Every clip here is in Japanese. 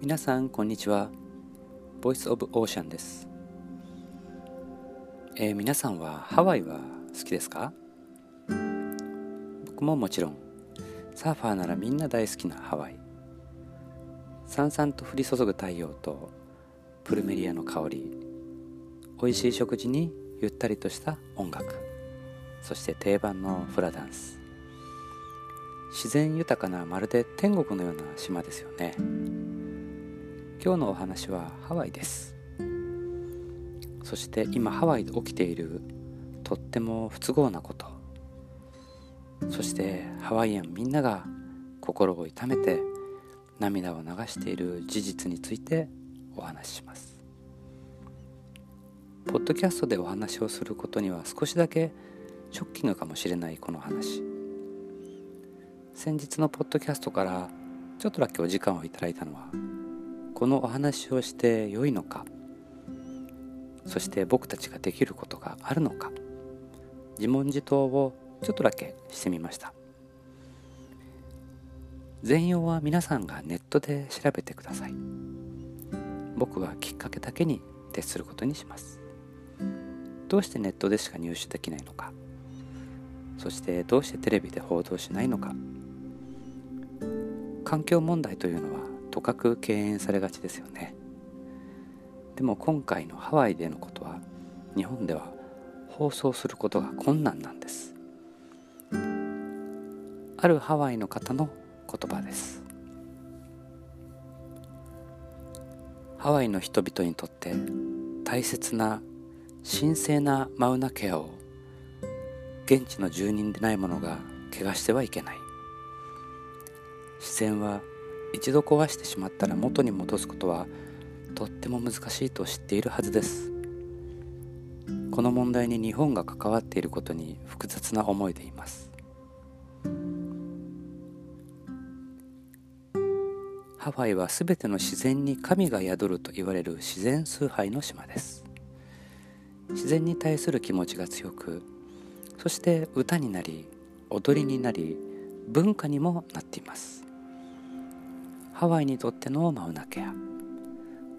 皆さんこんにちは。ボイスオブオーシャンです、えー、皆さんはハワイは好きですか？僕ももちろん。サーファーならみんな大好きなハワイ。さんさんと降り注ぐ太陽とプルメリアの香り。美味しい食事にゆったりとした音楽。そして定番のフラダンス。自然豊かなまるで天国のような島ですよね。今日のお話はハワイです。そして今ハワイで起きているとっても不都合なこと。そしてハワイアンみんなが心を痛めて涙を流している事実についてお話しします。ポッドキャストでお話をすることには少しだけショッキングかもしれないこの話。先日のポッドキャストからちょっとだけお時間をいただいたのはこのお話をして良いのか？そして僕たちができることがあるのか？自問自答をちょっとだけしてみました。全容は皆さんがネットで調べてください。僕はきっかけだけに徹することにします。どうしてネットでしか入手できないのか？そしてどうしてテレビで報道しないのか？環境問題というのはとかく敬遠されがちですよね。でも今回のハワイでのことは日本では放送することが困難なんです。あるハワイの方の言葉です。ハワイの人々にとって大切な神聖なマウナケアを現地の住人でない者が怪我してはいけない。自然は一度壊してしまったら元に戻すことはとっても難しいと知っているはずです。この問題に日本が関わっていることに複雑な思いでいます。ハワイは全ての自然に神が宿ると言われる自然崇拝の島です。自然に対する気持ちが強くそして歌になり踊りになり文化にもなっています。ハワイにとってのマウナケア。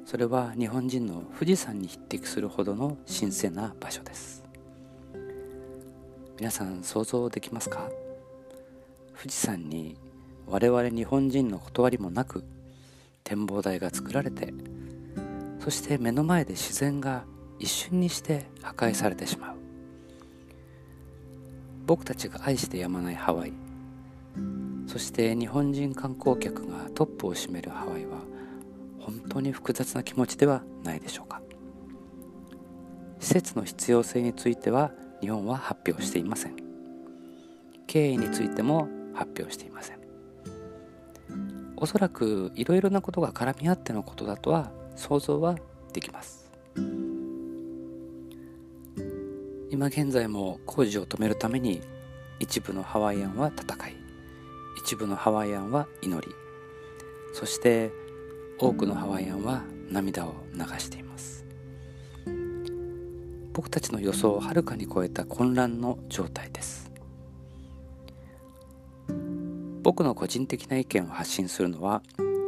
それは日本人の富士山に匹敵するほどの神聖な場所です。皆さん想像できますか？富士山に我々日本人の断りもなく展望台が作られてそして目の前で自然が一瞬にして破壊されてしまう。僕たちが愛してやまないハワイ。そして日本人観光客がトップを占めるハワイは本当に複雑な気持ちではないでしょうか。施設の必要性については日本は発表していません。経緯についても発表していません。おそらくいろいろなことが絡み合ってのことだとは想像はできます。今現在も工事を止めるために一部のハワイアンは戦い一部のハワイアンは祈り。そして多くのハワイアンは涙を流しています。僕たちの予想をはるかに超えた混乱の状態です。僕の個人的な意見を発信するのは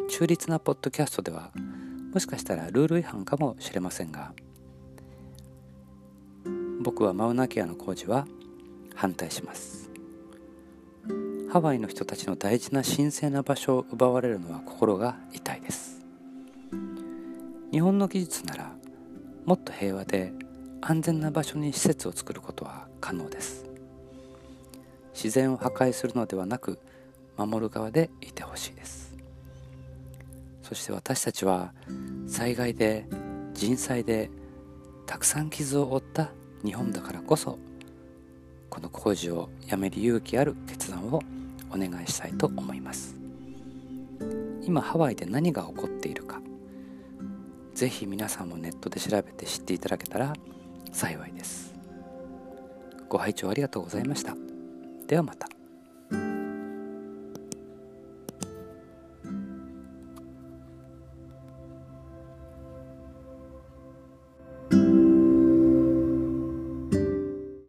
中立なポッドキャストではもしかしたらルール違反かもしれませんが僕はマウナケアの工事は反対します。ハワイの人たちの大事な神聖な場所を奪われるのは心が痛いです。日本の技術ならもっと平和で安全な場所に施設を作ることは可能です。自然を破壊するのではなく守る側でいてほしいです。そして私たちは災害で人災でたくさん傷を負った日本だからこそこの工事をやめる勇気ある決断をお願いしたいと思います。今ハワイで何が起こっているかぜひ皆さんもネットで調べて知っていただけたら幸いです。ご拝聴ありがとうございました。ではまた。